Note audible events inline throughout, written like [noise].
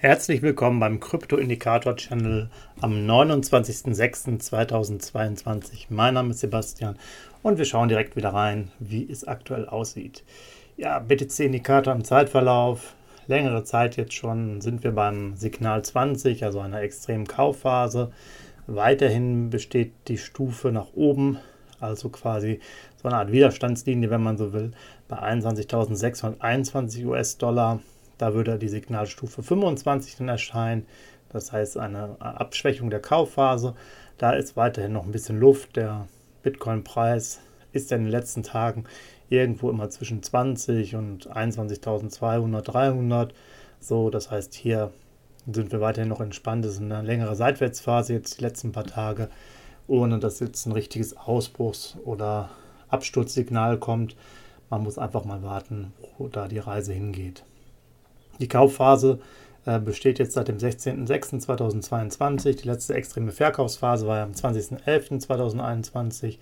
Herzlich willkommen beim Krypto-Indikator-Channel am 29.06.2022. Mein Name ist Sebastian und wir schauen direkt wieder rein, wie es aktuell aussieht. Ja, BTC-Indikator im Zeitverlauf. Längere Zeit jetzt schon sind wir beim Signal 20, also einer extremen Kaufphase. Weiterhin besteht die Stufe nach oben, also quasi so eine Art Widerstandslinie, wenn man so will, bei 21.621 US-Dollar. Da würde die Signalstufe 25 dann erscheinen. Das heißt eine Abschwächung der Kaufphase. Da ist weiterhin noch ein bisschen Luft. Der Bitcoin-Preis ist in den letzten Tagen irgendwo immer zwischen 20 und 21.200, 300. So, das heißt, hier sind wir weiterhin noch entspannt. Das ist eine längere Seitwärtsphase jetzt die letzten paar Tage, ohne dass jetzt ein richtiges Ausbruchs- oder Absturzsignal kommt. Man muss einfach mal warten, wo da die Reise hingeht. Die Kaufphase äh, besteht jetzt seit dem 16.06.2022. Die letzte extreme Verkaufsphase war am 20.11.2021.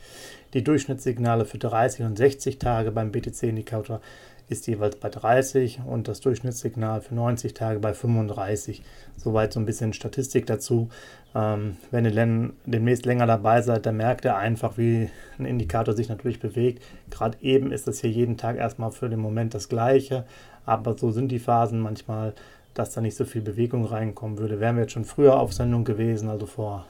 Die Durchschnittssignale für 30 und 60 Tage beim BTC-Indikator ist jeweils bei 30 und das Durchschnittssignal für 90 Tage bei 35. Soweit so ein bisschen Statistik dazu. Ähm, wenn ihr demnächst länger dabei seid, dann merkt ihr einfach, wie ein Indikator sich natürlich bewegt. Gerade eben ist das hier jeden Tag erstmal für den Moment das Gleiche, aber so sind die Phasen manchmal, dass da nicht so viel Bewegung reinkommen würde. Wären wir jetzt schon früher auf Sendung gewesen, also vor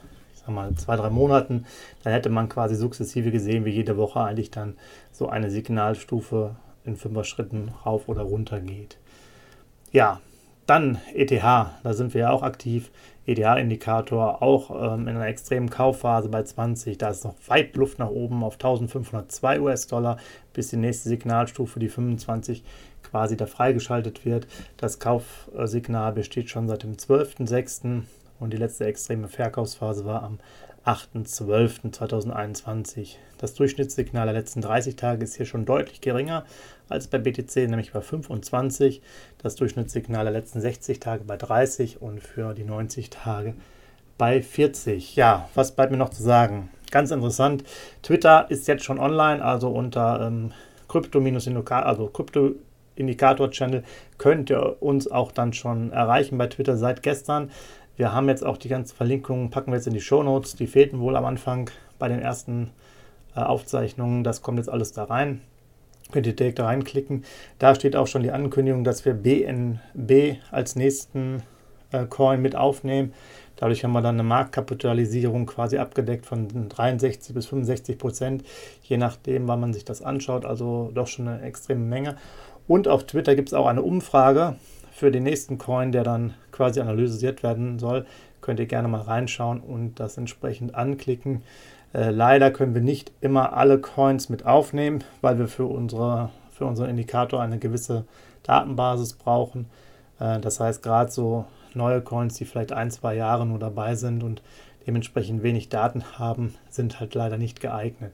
mal zwei, drei Monaten, dann hätte man quasi sukzessive gesehen, wie jede Woche eigentlich dann so eine Signalstufe in fünfer Schritten rauf oder runter geht. Ja, dann ETH, da sind wir ja auch aktiv. ETH-Indikator auch ähm, in einer extremen Kaufphase bei 20. Da ist noch weit Luft nach oben auf 1502 US-Dollar, bis die nächste Signalstufe, die 25, quasi da freigeschaltet wird. Das Kaufsignal besteht schon seit dem 12.06. und die letzte extreme Verkaufsphase war am 8.12.2021. Das Durchschnittssignal der letzten 30 Tage ist hier schon deutlich geringer als bei BTC, nämlich bei 25. Das Durchschnittssignal der letzten 60 Tage bei 30 und für die 90 Tage bei 40. Ja, was bleibt mir noch zu sagen? Ganz interessant. Twitter ist jetzt schon online, also unter ähm, Krypto-Indikator, also Krypto-Indikator-Channel könnt ihr uns auch dann schon erreichen bei Twitter seit gestern. Wir haben jetzt auch die ganzen Verlinkungen, packen wir jetzt in die Show Notes. Die fehlten wohl am Anfang bei den ersten äh, Aufzeichnungen. Das kommt jetzt alles da rein. Könnt ihr direkt da reinklicken. Da steht auch schon die Ankündigung, dass wir BNB als nächsten äh, Coin mit aufnehmen. Dadurch haben wir dann eine Marktkapitalisierung quasi abgedeckt von 63 bis 65 Prozent, je nachdem, wann man sich das anschaut. Also doch schon eine extreme Menge. Und auf Twitter gibt es auch eine Umfrage für den nächsten Coin, der dann quasi analysiert werden soll, könnt ihr gerne mal reinschauen und das entsprechend anklicken. Äh, leider können wir nicht immer alle Coins mit aufnehmen, weil wir für, unsere, für unseren Indikator eine gewisse Datenbasis brauchen. Äh, das heißt, gerade so neue Coins, die vielleicht ein, zwei Jahre nur dabei sind und dementsprechend wenig Daten haben, sind halt leider nicht geeignet.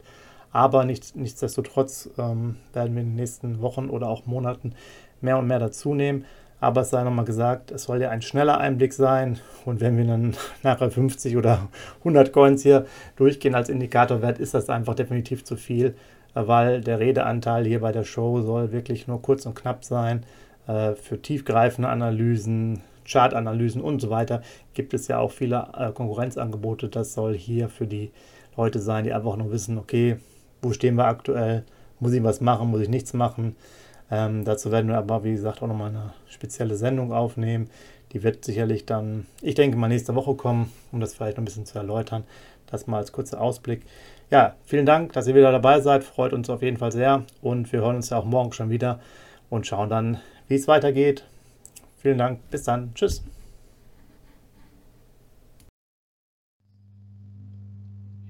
Aber nicht, nichtsdestotrotz ähm, werden wir in den nächsten Wochen oder auch Monaten mehr und mehr dazu nehmen. Aber es sei nochmal gesagt, es soll ja ein schneller Einblick sein. Und wenn wir dann [laughs] nachher 50 oder 100 Coins hier durchgehen als Indikatorwert, ist das einfach definitiv zu viel, weil der Redeanteil hier bei der Show soll wirklich nur kurz und knapp sein. Äh, für tiefgreifende Analysen, Chartanalysen und so weiter gibt es ja auch viele äh, Konkurrenzangebote. Das soll hier für die Leute sein, die einfach nur wissen, okay, wo stehen wir aktuell, muss ich was machen, muss ich nichts machen. Ähm, dazu werden wir aber, wie gesagt, auch nochmal eine spezielle Sendung aufnehmen. Die wird sicherlich dann, ich denke mal, nächste Woche kommen, um das vielleicht noch ein bisschen zu erläutern. Das mal als kurzer Ausblick. Ja, vielen Dank, dass ihr wieder dabei seid. Freut uns auf jeden Fall sehr. Und wir hören uns ja auch morgen schon wieder und schauen dann, wie es weitergeht. Vielen Dank. Bis dann. Tschüss.